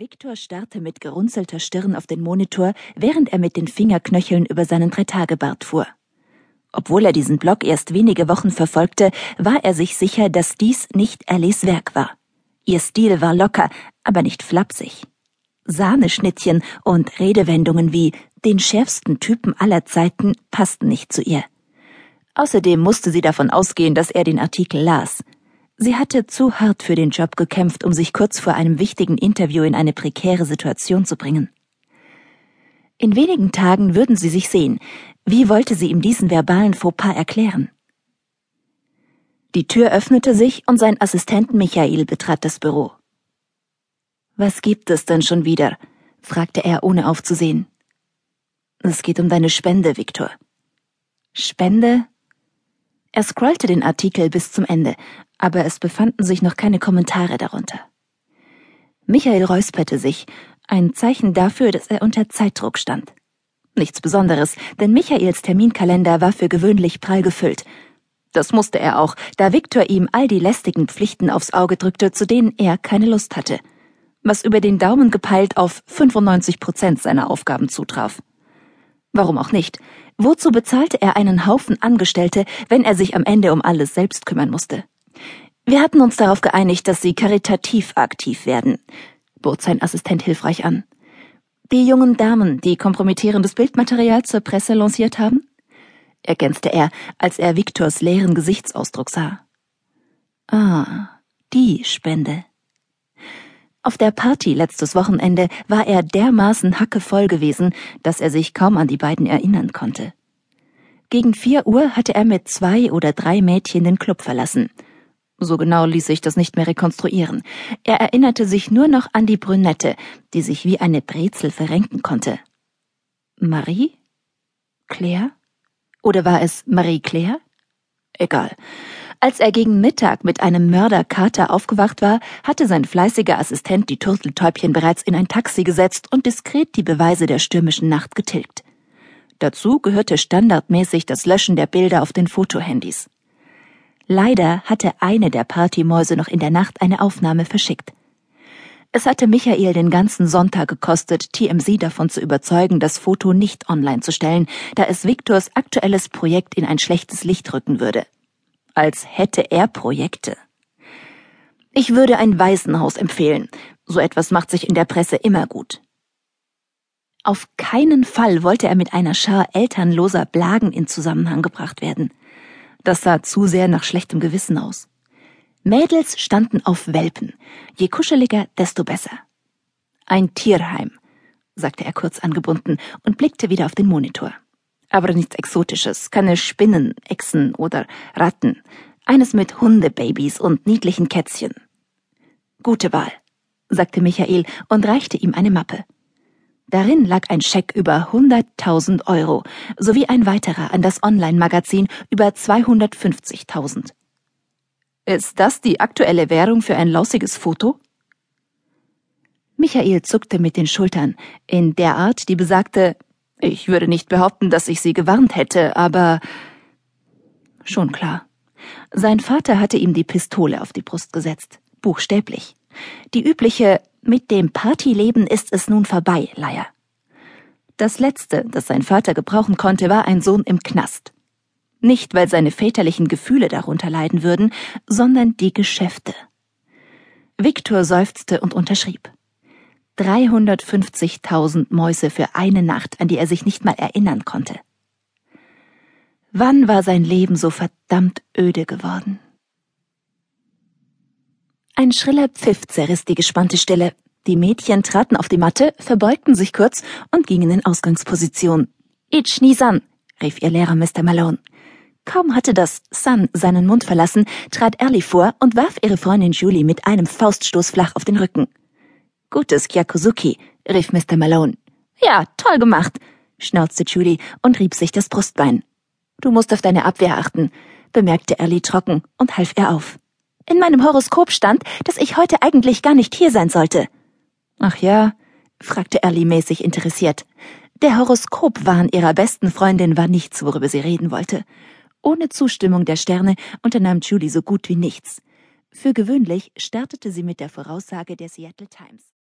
Viktor starrte mit gerunzelter Stirn auf den Monitor, während er mit den Fingerknöcheln über seinen Dreitagebart fuhr. Obwohl er diesen Blog erst wenige Wochen verfolgte, war er sich sicher, dass dies nicht Ellies Werk war. Ihr Stil war locker, aber nicht flapsig. Sahneschnittchen und Redewendungen wie den schärfsten Typen aller Zeiten passten nicht zu ihr. Außerdem musste sie davon ausgehen, dass er den Artikel las – Sie hatte zu hart für den Job gekämpft, um sich kurz vor einem wichtigen Interview in eine prekäre Situation zu bringen. In wenigen Tagen würden sie sich sehen. Wie wollte sie ihm diesen verbalen Fauxpas erklären? Die Tür öffnete sich und sein Assistent Michael betrat das Büro. Was gibt es denn schon wieder? fragte er, ohne aufzusehen. Es geht um deine Spende, Viktor. Spende? Er scrollte den Artikel bis zum Ende, aber es befanden sich noch keine Kommentare darunter. Michael räusperte sich, ein Zeichen dafür, dass er unter Zeitdruck stand. Nichts Besonderes, denn Michaels Terminkalender war für gewöhnlich prall gefüllt. Das musste er auch, da Viktor ihm all die lästigen Pflichten aufs Auge drückte, zu denen er keine Lust hatte. Was über den Daumen gepeilt auf 95 Prozent seiner Aufgaben zutraf. Warum auch nicht? Wozu bezahlte er einen Haufen Angestellte, wenn er sich am Ende um alles selbst kümmern musste? Wir hatten uns darauf geeinigt, dass Sie karitativ aktiv werden, bot sein Assistent hilfreich an. Die jungen Damen, die kompromittierendes Bildmaterial zur Presse lanciert haben? ergänzte er, als er Viktors leeren Gesichtsausdruck sah. Ah, die Spende. Auf der Party letztes Wochenende war er dermaßen hackevoll gewesen, dass er sich kaum an die beiden erinnern konnte. Gegen vier Uhr hatte er mit zwei oder drei Mädchen den Club verlassen – so genau ließ sich das nicht mehr rekonstruieren. Er erinnerte sich nur noch an die Brünette, die sich wie eine Brezel verrenken konnte. Marie? Claire? Oder war es Marie Claire? Egal. Als er gegen Mittag mit einem Mörderkater aufgewacht war, hatte sein fleißiger Assistent die Turteltäubchen bereits in ein Taxi gesetzt und diskret die Beweise der stürmischen Nacht getilgt. Dazu gehörte standardmäßig das Löschen der Bilder auf den Fotohandys. Leider hatte eine der Partymäuse noch in der Nacht eine Aufnahme verschickt. Es hatte Michael den ganzen Sonntag gekostet, TMZ davon zu überzeugen, das Foto nicht online zu stellen, da es Viktors aktuelles Projekt in ein schlechtes Licht rücken würde. Als hätte er Projekte. Ich würde ein Waisenhaus empfehlen. So etwas macht sich in der Presse immer gut. Auf keinen Fall wollte er mit einer Schar elternloser Blagen in Zusammenhang gebracht werden. Das sah zu sehr nach schlechtem Gewissen aus. Mädels standen auf Welpen. Je kuscheliger, desto besser. Ein Tierheim, sagte er kurz angebunden und blickte wieder auf den Monitor. Aber nichts Exotisches, keine Spinnen, Echsen oder Ratten. Eines mit Hundebabys und niedlichen Kätzchen. Gute Wahl, sagte Michael und reichte ihm eine Mappe. Darin lag ein Scheck über 100.000 Euro sowie ein weiterer an das Online-Magazin über 250.000. Ist das die aktuelle Währung für ein lausiges Foto? Michael zuckte mit den Schultern, in der Art, die besagte, ich würde nicht behaupten, dass ich sie gewarnt hätte, aber schon klar. Sein Vater hatte ihm die Pistole auf die Brust gesetzt, buchstäblich. Die übliche mit dem Partyleben ist es nun vorbei, Leier. Das Letzte, das sein Vater gebrauchen konnte, war ein Sohn im Knast. Nicht, weil seine väterlichen Gefühle darunter leiden würden, sondern die Geschäfte. Viktor seufzte und unterschrieb. 350.000 Mäuse für eine Nacht, an die er sich nicht mal erinnern konnte. Wann war sein Leben so verdammt öde geworden? Ein schriller Pfiff zerriss die gespannte Stille. Die Mädchen traten auf die Matte, verbeugten sich kurz und gingen in Ausgangsposition. Ich Nisan, rief ihr Lehrer Mr. Malone. Kaum hatte das Sun seinen Mund verlassen, trat Ellie vor und warf ihre Freundin Julie mit einem Fauststoß flach auf den Rücken. Gutes Kyakuzuki, rief Mr. Malone. Ja, toll gemacht, schnauzte Julie und rieb sich das Brustbein. Du musst auf deine Abwehr achten, bemerkte Ellie trocken und half ihr auf. In meinem Horoskop stand, dass ich heute eigentlich gar nicht hier sein sollte. Ach ja? fragte Ellie mäßig interessiert. Der Horoskopwahn ihrer besten Freundin war nichts, worüber sie reden wollte. Ohne Zustimmung der Sterne unternahm Julie so gut wie nichts. Für gewöhnlich startete sie mit der Voraussage der Seattle Times.